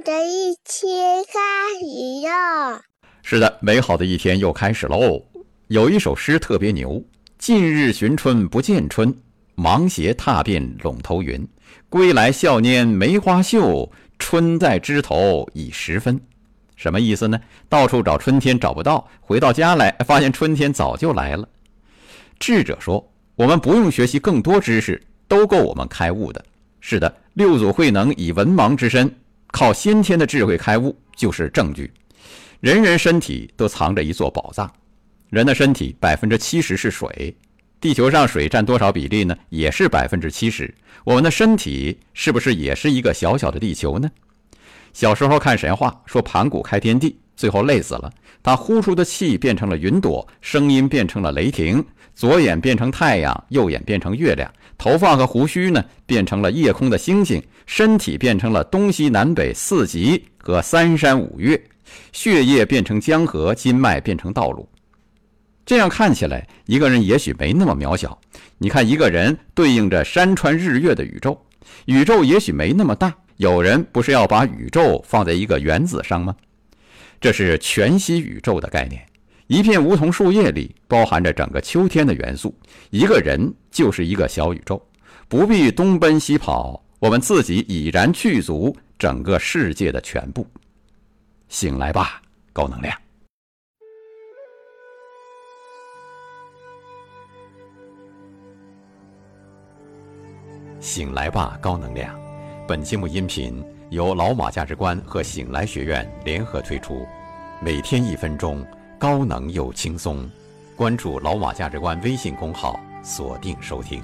的一天开始了。是的，美好的一天又开始喽。有一首诗特别牛：“近日寻春不见春，芒鞋踏遍陇头云。归来笑拈梅花秀，春在枝头已十分。”什么意思呢？到处找春天找不到，回到家来发现春天早就来了。智者说：“我们不用学习更多知识，都够我们开悟的。”是的，六祖慧能以文盲之身，靠先天的智慧开悟，就是证据。人人身体都藏着一座宝藏。人的身体百分之七十是水，地球上水占多少比例呢？也是百分之七十。我们的身体是不是也是一个小小的地球呢？小时候看神话，说盘古开天地，最后累死了。他呼出的气变成了云朵，声音变成了雷霆，左眼变成太阳，右眼变成月亮，头发和胡须呢变成了夜空的星星，身体变成了东西南北四极和三山五岳，血液变成江河，筋脉变成道路。这样看起来，一个人也许没那么渺小。你看，一个人对应着山川日月的宇宙，宇宙也许没那么大。有人不是要把宇宙放在一个原子上吗？这是全息宇宙的概念。一片梧桐树叶里包含着整个秋天的元素。一个人就是一个小宇宙，不必东奔西跑，我们自己已然具足整个世界的全部。醒来吧，高能量！醒来吧，高能量！本节目音频由老马价值观和醒来学院联合推出，每天一分钟，高能又轻松。关注老马价值观微信公号，锁定收听。